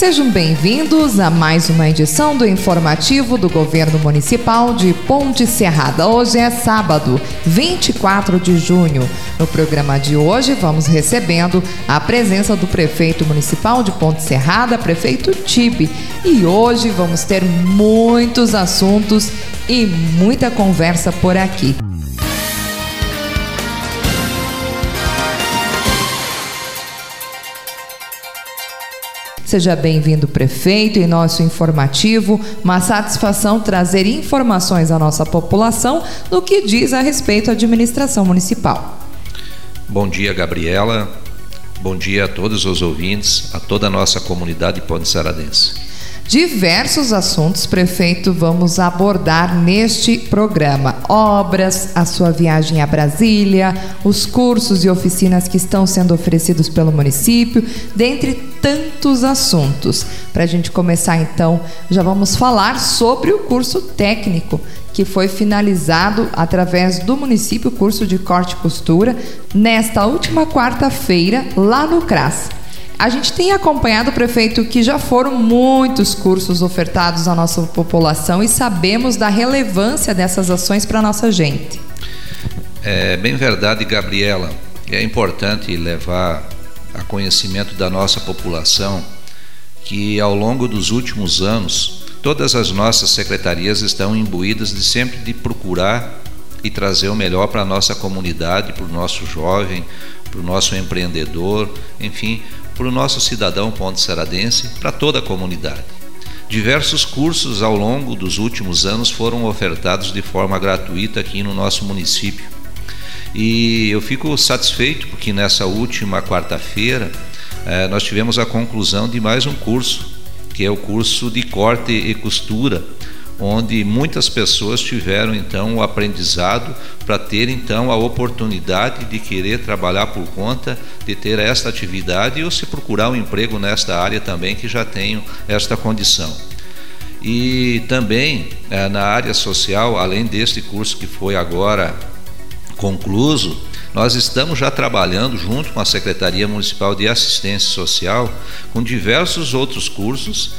Sejam bem-vindos a mais uma edição do informativo do Governo Municipal de Ponte Serrada. Hoje é sábado, 24 de junho. No programa de hoje, vamos recebendo a presença do prefeito municipal de Ponte Serrada, prefeito Tibe. E hoje vamos ter muitos assuntos e muita conversa por aqui. Seja bem-vindo, prefeito, em nosso informativo. Uma satisfação trazer informações à nossa população no que diz a respeito à administração municipal. Bom dia, Gabriela. Bom dia a todos os ouvintes, a toda a nossa comunidade ponte-saradense. Diversos assuntos, prefeito, vamos abordar neste programa: obras, a sua viagem a Brasília, os cursos e oficinas que estão sendo oferecidos pelo município, dentre tantos assuntos. Para a gente começar, então, já vamos falar sobre o curso técnico que foi finalizado através do município, curso de corte e costura, nesta última quarta-feira, lá no CRAS. A gente tem acompanhado, prefeito, que já foram muitos cursos ofertados à nossa população e sabemos da relevância dessas ações para a nossa gente. É bem verdade, Gabriela. É importante levar a conhecimento da nossa população que ao longo dos últimos anos todas as nossas secretarias estão imbuídas de sempre de procurar e trazer o melhor para a nossa comunidade, para o nosso jovem, para o nosso empreendedor, enfim, para o nosso cidadão ponte-seradense, para toda a comunidade. Diversos cursos ao longo dos últimos anos foram ofertados de forma gratuita aqui no nosso município. E eu fico satisfeito porque nessa última quarta-feira eh, nós tivemos a conclusão de mais um curso, que é o curso de corte e costura, onde muitas pessoas tiveram então o aprendizado para ter então a oportunidade de querer trabalhar por conta, de ter esta atividade ou se procurar um emprego nesta área também que já tenham esta condição. E também eh, na área social, além deste curso que foi agora concluso, nós estamos já trabalhando junto com a Secretaria Municipal de Assistência Social com diversos outros cursos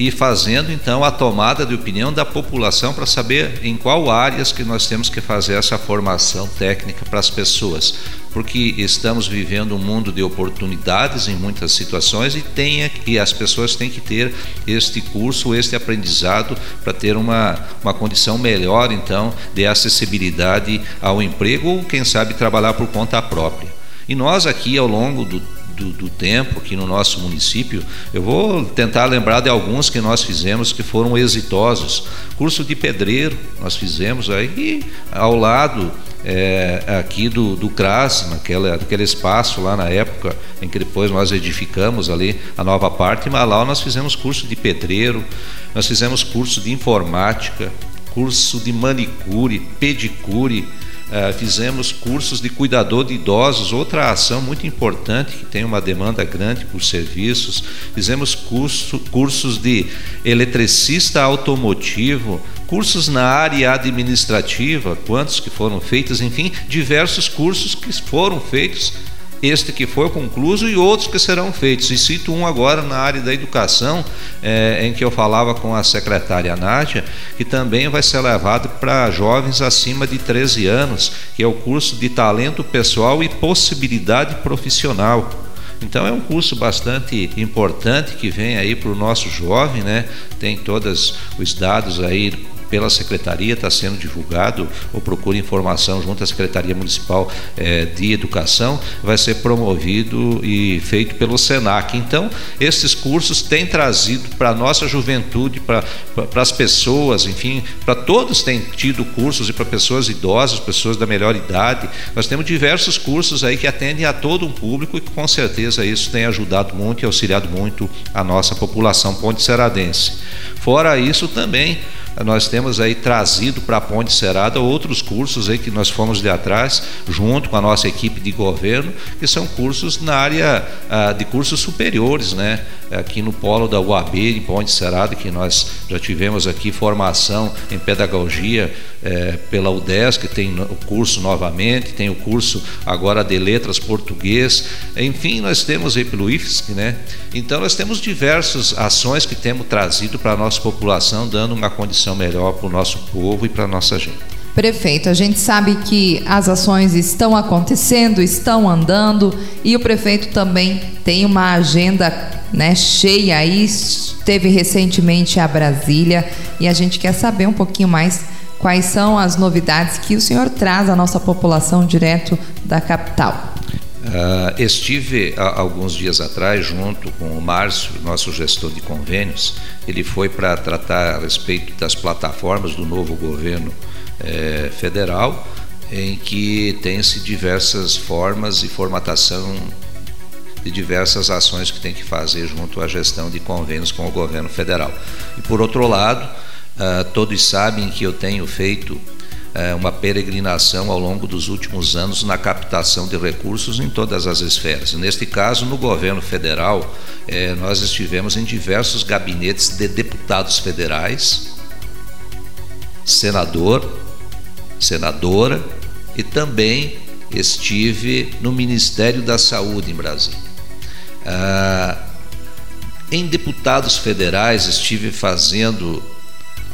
e fazendo então a tomada de opinião da população para saber em qual áreas que nós temos que fazer essa formação técnica para as pessoas, porque estamos vivendo um mundo de oportunidades em muitas situações e tem e as pessoas têm que ter este curso, este aprendizado para ter uma, uma condição melhor então de acessibilidade ao emprego ou quem sabe trabalhar por conta própria. E nós aqui ao longo do do, do, tempo aqui no nosso município, eu vou tentar lembrar de alguns que nós fizemos que foram exitosos. Curso de pedreiro nós fizemos aí ao lado é, aqui do, do CRAS, naquela, naquele espaço lá na época em que depois nós edificamos ali a nova parte, mas lá nós fizemos curso de pedreiro, nós fizemos curso de informática, curso de manicure, pedicure, Uh, fizemos cursos de cuidador de idosos, outra ação muito importante que tem uma demanda grande por serviços. Fizemos curso, cursos de eletricista automotivo, cursos na área administrativa, quantos que foram feitos, enfim, diversos cursos que foram feitos este que foi concluído e outros que serão feitos. E cito um agora na área da educação, é, em que eu falava com a secretária Nádia, que também vai ser levado para jovens acima de 13 anos, que é o curso de talento pessoal e possibilidade profissional. Então é um curso bastante importante que vem aí para o nosso jovem, né? Tem todos os dados aí pela secretaria, está sendo divulgado, ou procure informação junto à Secretaria Municipal eh, de Educação, vai ser promovido e feito pelo SENAC. Então, esses cursos têm trazido para a nossa juventude, para as pessoas, enfim, para todos têm tido cursos e para pessoas idosas, pessoas da melhor idade. Nós temos diversos cursos aí que atendem a todo um público e com certeza isso tem ajudado muito e auxiliado muito a nossa população ponte-seradense. Fora isso, também nós temos aí trazido para a Ponte Serada outros cursos aí que nós fomos de atrás, junto com a nossa equipe de governo, que são cursos na área ah, de cursos superiores, né? Aqui no polo da UAB, em Ponte Serada, que nós já tivemos aqui formação em pedagogia eh, pela UDES, que tem o curso novamente, tem o curso agora de letras português, enfim, nós temos aí pelo IFSC, né? Então nós temos diversas ações que temos trazido para a nossa população, dando uma condição melhor para o nosso povo e para a nossa gente. Prefeito, a gente sabe que as ações estão acontecendo, estão andando e o prefeito também tem uma agenda né, cheia aí. Esteve recentemente a Brasília e a gente quer saber um pouquinho mais quais são as novidades que o senhor traz à nossa população direto da capital. Uh, estive alguns dias atrás junto com o Márcio, nosso gestor de convênios. Ele foi para tratar a respeito das plataformas do novo governo eh, federal, em que tem-se diversas formas e formatação de diversas ações que tem que fazer junto à gestão de convênios com o governo federal. E por outro lado, uh, todos sabem que eu tenho feito é, uma peregrinação ao longo dos últimos anos na captação de recursos em todas as esferas. Neste caso, no governo federal, é, nós estivemos em diversos gabinetes de deputados federais, senador, senadora e também estive no Ministério da Saúde em Brasília. Ah, em deputados federais estive fazendo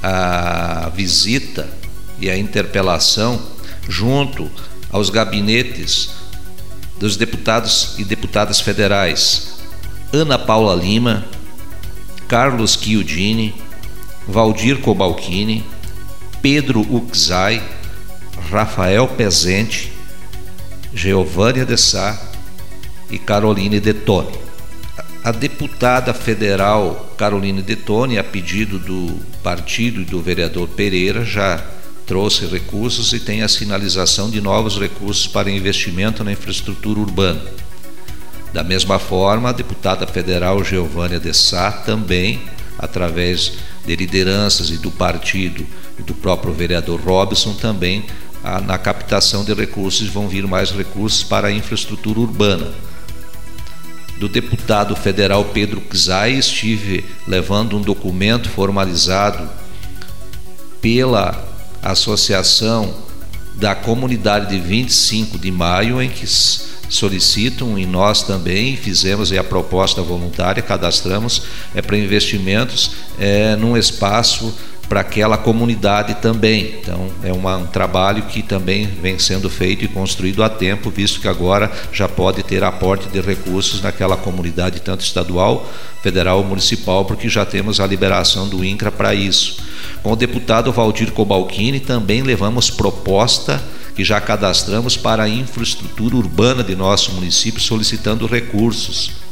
a visita e a interpelação junto aos gabinetes dos deputados e deputadas federais Ana Paula Lima, Carlos Chiudini, Valdir Cobalcini, Pedro Uxai, Rafael Pezente, Geovânia de Sá e Caroline Detone. A deputada federal Caroline Detone, a pedido do partido e do vereador Pereira, já trouxe recursos e tem a sinalização de novos recursos para investimento na infraestrutura urbana. Da mesma forma, a deputada federal Geovânia de Sá também, através de lideranças e do partido e do próprio vereador Robson, também a, na captação de recursos vão vir mais recursos para a infraestrutura urbana. Do deputado federal Pedro Czai, estive levando um documento formalizado pela associação da comunidade de 25 de maio, em que solicitam e nós também fizemos a proposta voluntária, cadastramos é para investimentos é, num espaço para aquela comunidade também. Então, é uma, um trabalho que também vem sendo feito e construído há tempo, visto que agora já pode ter aporte de recursos naquela comunidade, tanto estadual, federal ou municipal, porque já temos a liberação do INCRA para isso. Com o deputado Valdir Cobalcini, também levamos proposta que já cadastramos para a infraestrutura urbana de nosso município, solicitando recursos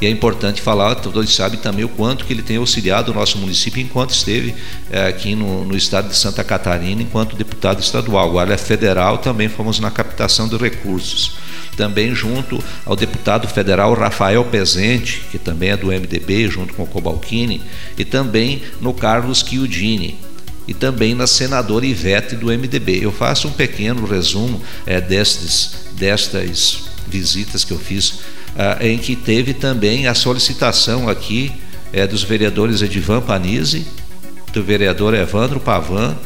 e é importante falar, todos sabem também o quanto que ele tem auxiliado o nosso município enquanto esteve é, aqui no, no, estado de Santa Catarina, enquanto deputado estadual. Agora federal, também fomos na captação de recursos. Também junto ao deputado federal Rafael Pezente, que também é do MDB, junto com o Cobalcini, e também no Carlos Chiudini e também na senadora Ivete do MDB. Eu faço um pequeno resumo é, destes, destas visitas que eu fiz ah, em que teve também a solicitação aqui é, dos vereadores Edivan Panizzi, do vereador Evandro Pavan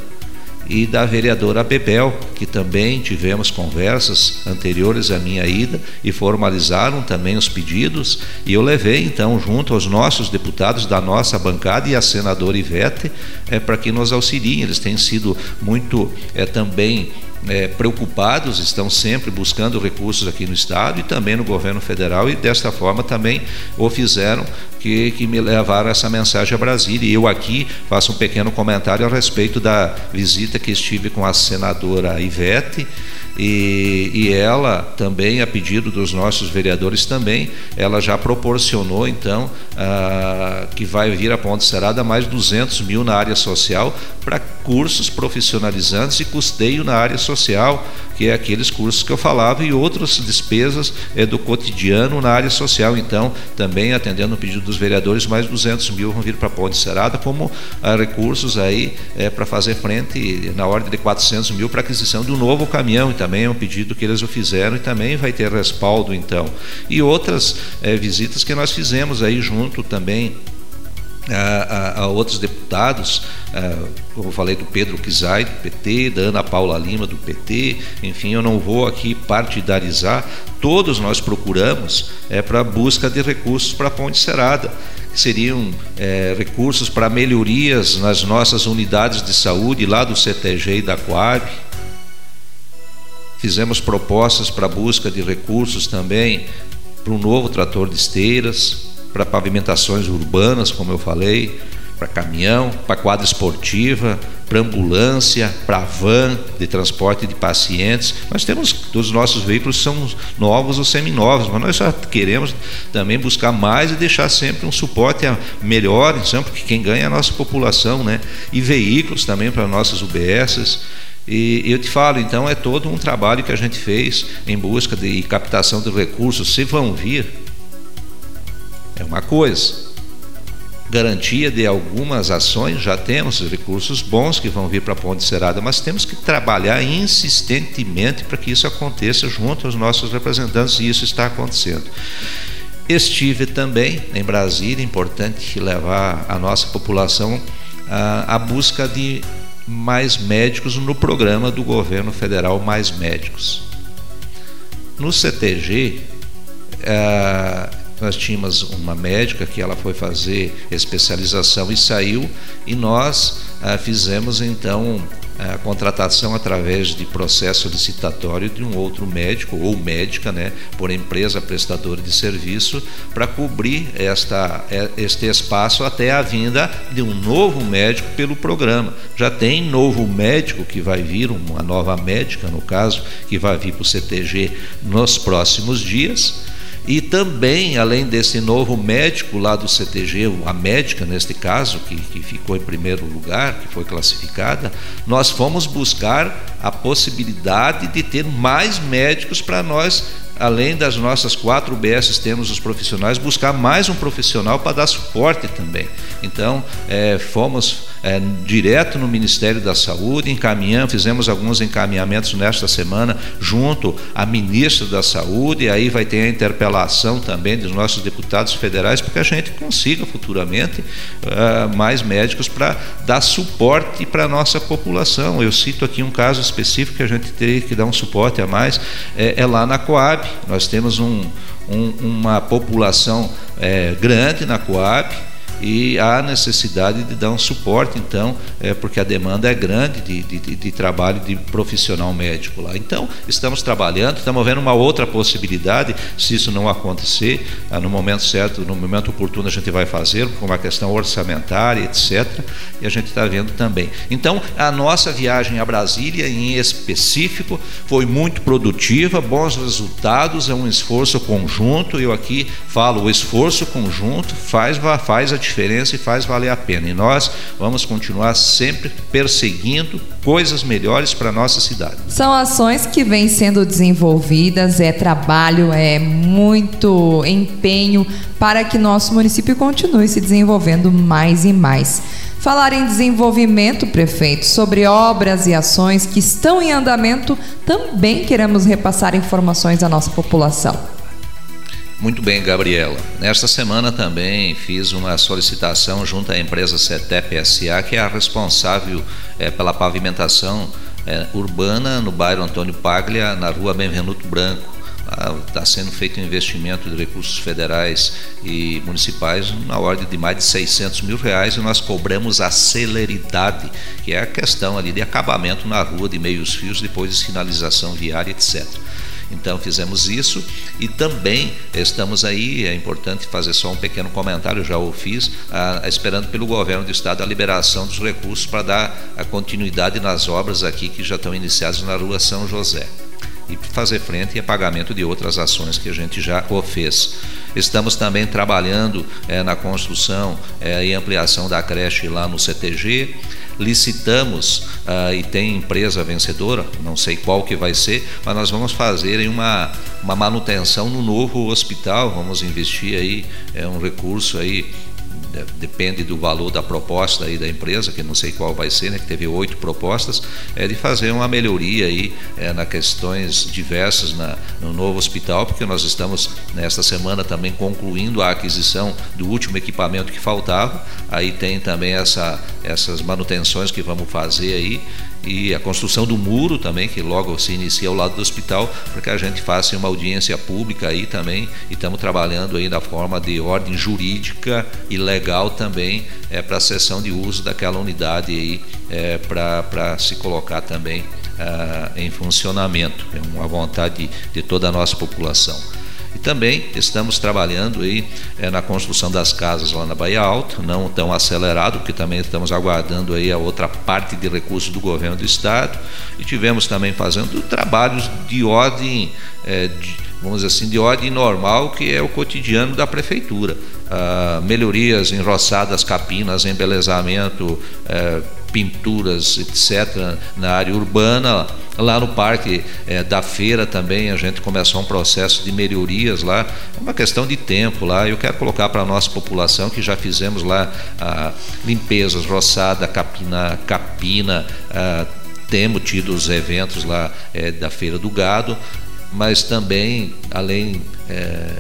e da vereadora Bebel, que também tivemos conversas anteriores à minha ida e formalizaram também os pedidos. E eu levei então, junto aos nossos deputados da nossa bancada e a senadora Ivete, é, para que nos auxiliem. Eles têm sido muito é, também é, preocupados, estão sempre buscando recursos aqui no Estado e também no governo federal, e desta forma também o fizeram, que, que me levaram essa mensagem a Brasília. E eu aqui faço um pequeno comentário a respeito da visita que estive com a senadora Ivete e, e, ela também, a pedido dos nossos vereadores também, ela já proporcionou então ah, que vai vir a Ponte Serada mais 200 mil na área social para cursos profissionalizantes e custeio na área social que é aqueles cursos que eu falava, e outras despesas é, do cotidiano na área social. Então, também atendendo o pedido dos vereadores, mais 200 mil vão vir para a Ponte Serada, como ah, recursos aí é, para fazer frente na ordem de 400 mil para aquisição do novo caminhão, e também é um pedido que eles o fizeram, e também vai ter respaldo, então. E outras é, visitas que nós fizemos aí junto também a, a, outros deputados, como eu falei do Pedro Kizai, do PT, da Ana Paula Lima, do PT, enfim, eu não vou aqui partidarizar, todos nós procuramos é, para busca de recursos para a Ponte Serada, que seriam é, recursos para melhorias nas nossas unidades de saúde, lá do CTG e da Coab, Fizemos propostas para busca de recursos também para um novo trator de esteiras, para pavimentações urbanas, como eu falei, para caminhão, para quadra esportiva, para ambulância, para van de transporte de pacientes. Nós temos, os nossos veículos são novos ou seminovos, mas nós já queremos também buscar mais e deixar sempre um suporte melhor, porque quem ganha é a nossa população, né? E veículos também para nossas UBSs. E eu te falo, então, é todo um trabalho que a gente fez em busca de captação de recursos, se vão vir, é uma coisa. Garantia de algumas ações, já temos recursos bons que vão vir para a Ponte Serada, mas temos que trabalhar insistentemente para que isso aconteça junto aos nossos representantes e isso está acontecendo. Estive também em Brasília, importante levar a nossa população à, à busca de mais médicos no programa do governo federal Mais Médicos. No CTG, eh, nós tínhamos uma médica que ela foi fazer especialização e saiu, e nós ah, fizemos então a contratação através de processo licitatório de um outro médico ou médica, né, por empresa prestadora de serviço, para cobrir esta, é, este espaço até a vinda de um novo médico pelo programa. Já tem novo médico que vai vir, uma nova médica, no caso, que vai vir para o CTG nos próximos dias e também, além desse novo médico lá do CTG, a médica neste caso, que, que ficou em primeiro lugar, que foi classificada, nós fomos buscar a possibilidade de ter mais médicos para nós além das nossas quatro UBS, temos os profissionais, buscar mais um profissional para dar suporte também. Então, é, fomos é, direto no Ministério da Saúde, encaminhamos, fizemos alguns encaminhamentos nesta semana junto à ministra da Saúde, e aí vai ter a interpelação também dos nossos deputados federais, para que a gente consiga futuramente uh, mais médicos para dar suporte para a nossa população. Eu cito aqui um caso específico que a gente teria que dar um suporte a mais, é, é lá na Coab. Nós temos um, um, uma população é, grande na Coab e há necessidade de dar um suporte, então, é, porque a demanda é grande de, de, de, trabalho de profissional médico lá. Então, estamos trabalhando, estamos vendo uma outra possibilidade, se isso não acontecer, ah, no momento certo, no momento oportuno, a gente vai fazer, com uma questão orçamentária, etc. E a gente está vendo também. Então, a nossa viagem a Brasília, em específico, foi muito produtiva, bons resultados, é um esforço conjunto. Eu aqui falo, o esforço conjunto faz, faz a diferença e faz valer a pena. E nós vamos continuar sempre perseguindo coisas melhores para nossa cidade. São ações que vêm sendo desenvolvidas, é trabalho, é muito empenho para que nosso município continue se desenvolvendo mais e mais. Falar em desenvolvimento, prefeito, sobre obras e ações que estão em andamento, também queremos repassar informações à nossa população. Muito bem, Gabriela. Nesta semana também fiz uma solicitação junto à empresa CETEP SA, que é a responsável é, pela pavimentação é, urbana no bairro Antônio Paglia, na rua Benvenuto Branco. Está sendo feito um investimento de recursos federais e municipais na ordem de mais de 600 mil reais e nós cobramos a celeridade, que é a questão ali de acabamento na rua de meios fios, depois de sinalização viária, etc. Então fizemos isso e também estamos aí, é importante fazer só um pequeno comentário, já o fiz, esperando pelo governo do estado a liberação dos recursos para dar a continuidade nas obras aqui que já estão iniciadas na rua São José e fazer frente a pagamento de outras ações que a gente já o fez. Estamos também trabalhando é, na construção é, e ampliação da creche lá no CTG. Licitamos uh, e tem empresa vencedora, não sei qual que vai ser, mas nós vamos fazer uma, uma manutenção no novo hospital, vamos investir aí é, um recurso aí depende do valor da proposta aí da empresa, que não sei qual vai ser, né, que teve oito propostas, é de fazer uma melhoria aí é, na questões diversas na, no novo hospital, porque nós estamos nesta semana também concluindo a aquisição do último equipamento que faltava, aí tem também essa, essas manutenções que vamos fazer aí, e a construção do muro também, que logo se inicia ao lado do hospital, para que a gente faça uma audiência pública aí também, e estamos trabalhando aí da forma de ordem jurídica e legal também é, para a sessão de uso daquela unidade aí, é, para se colocar também ah, em funcionamento. É uma vontade de, de toda a nossa população. E também estamos trabalhando aí é, na construção das casas lá na Bahia Alta, não tão acelerado, porque também estamos aguardando aí a outra parte de recursos do governo do estado. E tivemos também fazendo trabalhos de ordem, é, de, vamos dizer assim, de ordem normal, que é o cotidiano da prefeitura. Ah, melhorias em roçadas, capinas, embelezamento, é, pinturas, etc., na área urbana. Lá no Parque é, da Feira também a gente começou um processo de melhorias lá. É uma questão de tempo lá. Eu quero colocar para a nossa população que já fizemos lá ah, limpezas, roçada, capina, capina. Ah, temos tido os eventos lá é, da Feira do Gado, mas também, além é,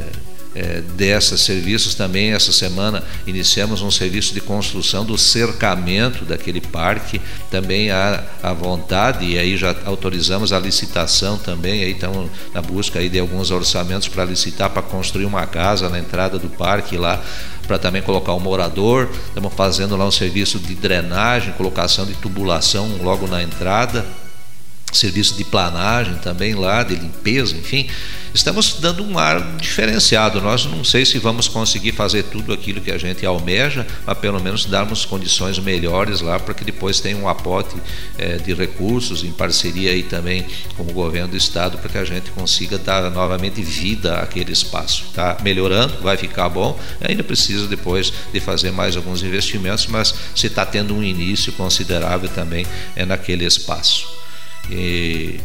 é, desses serviços também essa semana iniciamos um serviço de construção do cercamento daquele parque. Também há a vontade e aí já autorizamos a licitação também aí estamos na busca aí de alguns orçamentos para licitar para construir uma casa na entrada do parque lá para também colocar um morador. Estamos fazendo lá um serviço de drenagem colocação de tubulação logo na entrada serviço de planagem também lá, de limpeza, enfim, estamos dando um ar diferenciado. Nós não sei se vamos conseguir fazer tudo aquilo que a gente almeja, mas pelo menos darmos condições melhores lá para que depois tenha um aporte é, de recursos em parceria aí também com o governo do estado para que a gente consiga dar novamente vida àquele espaço. Está melhorando, vai ficar bom. Ainda precisa depois de fazer mais alguns investimentos, mas se está tendo um início considerável também é naquele espaço. E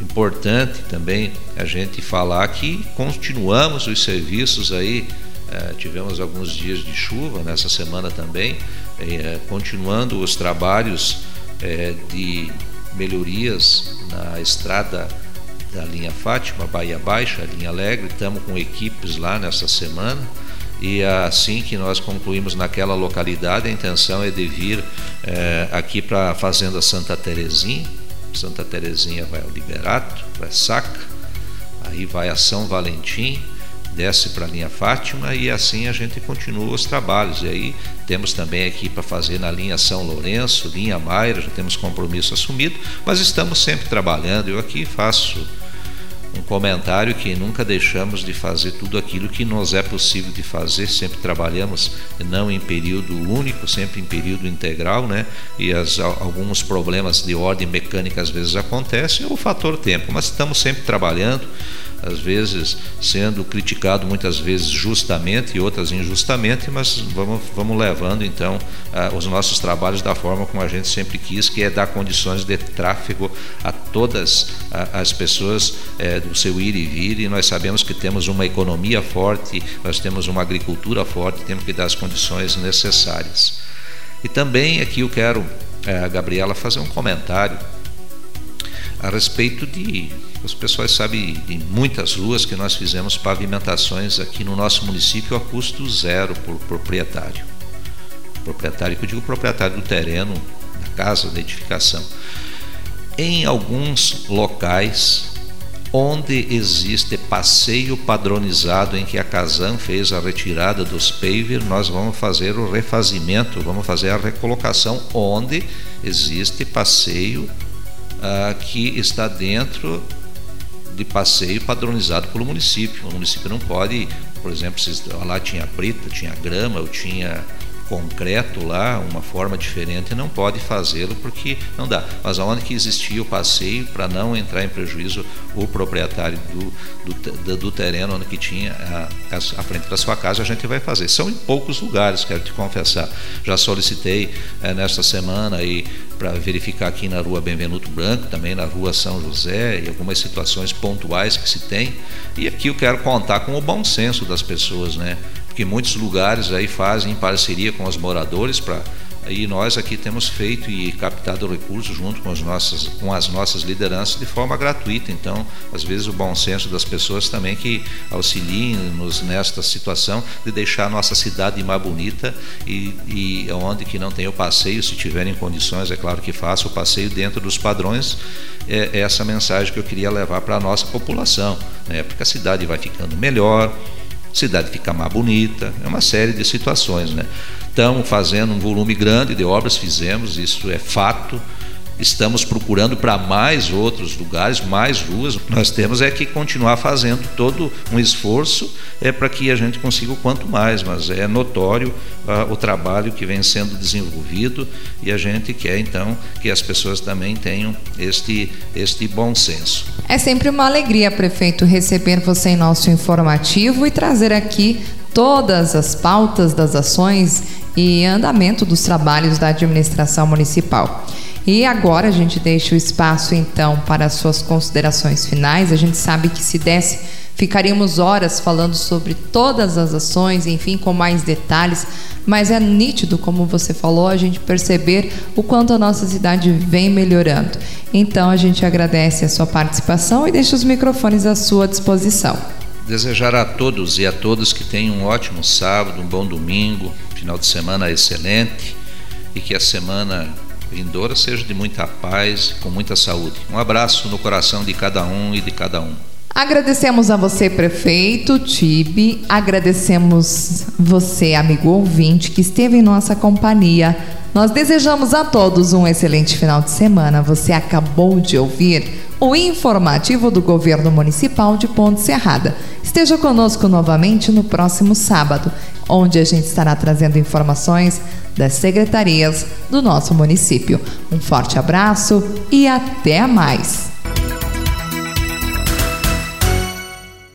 importante também a gente falar que continuamos os serviços aí, eh, tivemos alguns dias de chuva nessa semana também, eh, continuando os trabalhos eh, de melhorias na estrada da linha Fátima, Bahia Baixa, linha Alegre, estamos com equipes lá nessa semana. E assim que nós concluímos naquela localidade, a intenção é de vir aqui para a Fazenda Santa Terezinha, Santa Terezinha vai ao Liberato, vai Saca, aí vai a São Valentim, desce para a linha Fátima e assim a gente continua os trabalhos. E aí temos também aqui para fazer na linha São Lourenço, linha Maira, já temos compromisso assumido, mas estamos sempre trabalhando. Eu aqui faço um comentário que nunca deixamos de fazer tudo aquilo que nos é possível de fazer, sempre trabalhamos não em período único, sempre em período integral, né? E as, alguns problemas de ordem mecânica às vezes acontecem, é o fator tempo, mas estamos sempre trabalhando às vezes sendo criticado muitas vezes justamente e outras injustamente, mas vamos, vamos levando então os nossos trabalhos da forma como a gente sempre quis, que é dar condições de tráfego a todas as pessoas é, do seu ir e vir, e nós sabemos que temos uma economia forte, nós temos uma agricultura forte, temos que dar as condições necessárias. E também aqui eu quero, é, Gabriela, fazer um comentário a respeito de os pessoas sabem de muitas ruas que nós fizemos pavimentações aqui no nosso município a custo zero por proprietário. Proprietário, que eu digo proprietário do terreno, da casa, da edificação. Em alguns locais onde existe passeio padronizado em que a Casan fez a retirada dos paver, nós vamos fazer o refazimento, vamos fazer a recolocação onde existe passeio ah, que está dentro de passeio padronizado pelo município. O município não pode, por exemplo, se lá tinha brita, tinha grama, ou tinha concreto lá, uma forma diferente, não pode fazê-lo porque não dá. Mas aonde que existia o passeio para não entrar em prejuízo o proprietário do, do, do terreno onde que tinha a, a, frente da sua casa, a gente vai fazer. São em poucos lugares, quero te confessar. Já solicitei é, nesta semana aí para verificar aqui na rua Benvenuto Branco, também na rua São José e algumas situações pontuais que se tem. E aqui eu quero contar com o bom senso das pessoas, né? Porque muitos lugares aí fazem em parceria com os moradores para e nós aqui temos feito e captado recursos junto com as nossas, com as nossas lideranças de forma gratuita. Então, às vezes, o bom senso das pessoas também que auxiliem-nos nesta situação de deixar a nossa cidade mais bonita e, e onde que não tem o passeio, se tiverem condições, é claro que faça o passeio dentro dos padrões. É, é essa mensagem que eu queria levar para a nossa população, né? porque a cidade vai ficando melhor, cidade fica mais bonita, é uma série de situações, né? Estamos fazendo um volume grande de obras, fizemos, isso é fato. Estamos procurando para mais outros lugares, mais ruas. Nós temos é que continuar fazendo todo um esforço é para que a gente consiga o quanto mais, mas é notório ah, o trabalho que vem sendo desenvolvido e a gente quer então que as pessoas também tenham este este bom senso. É sempre uma alegria, prefeito, receber você em nosso informativo e trazer aqui todas as pautas das ações e andamento dos trabalhos da administração municipal. E agora a gente deixa o espaço então para as suas considerações finais. A gente sabe que se desse ficaríamos horas falando sobre todas as ações, enfim, com mais detalhes, mas é nítido, como você falou, a gente perceber o quanto a nossa cidade vem melhorando. Então a gente agradece a sua participação e deixa os microfones à sua disposição. Desejar a todos e a todas que tenham um ótimo sábado, um bom domingo, final de semana excelente e que a semana vindoura seja de muita paz, com muita saúde. Um abraço no coração de cada um e de cada um. Agradecemos a você, prefeito Tibe, agradecemos você, amigo ouvinte, que esteve em nossa companhia. Nós desejamos a todos um excelente final de semana. Você acabou de ouvir o informativo do Governo Municipal de Ponte Serrada. Esteja conosco novamente no próximo sábado, onde a gente estará trazendo informações das secretarias do nosso município. Um forte abraço e até mais!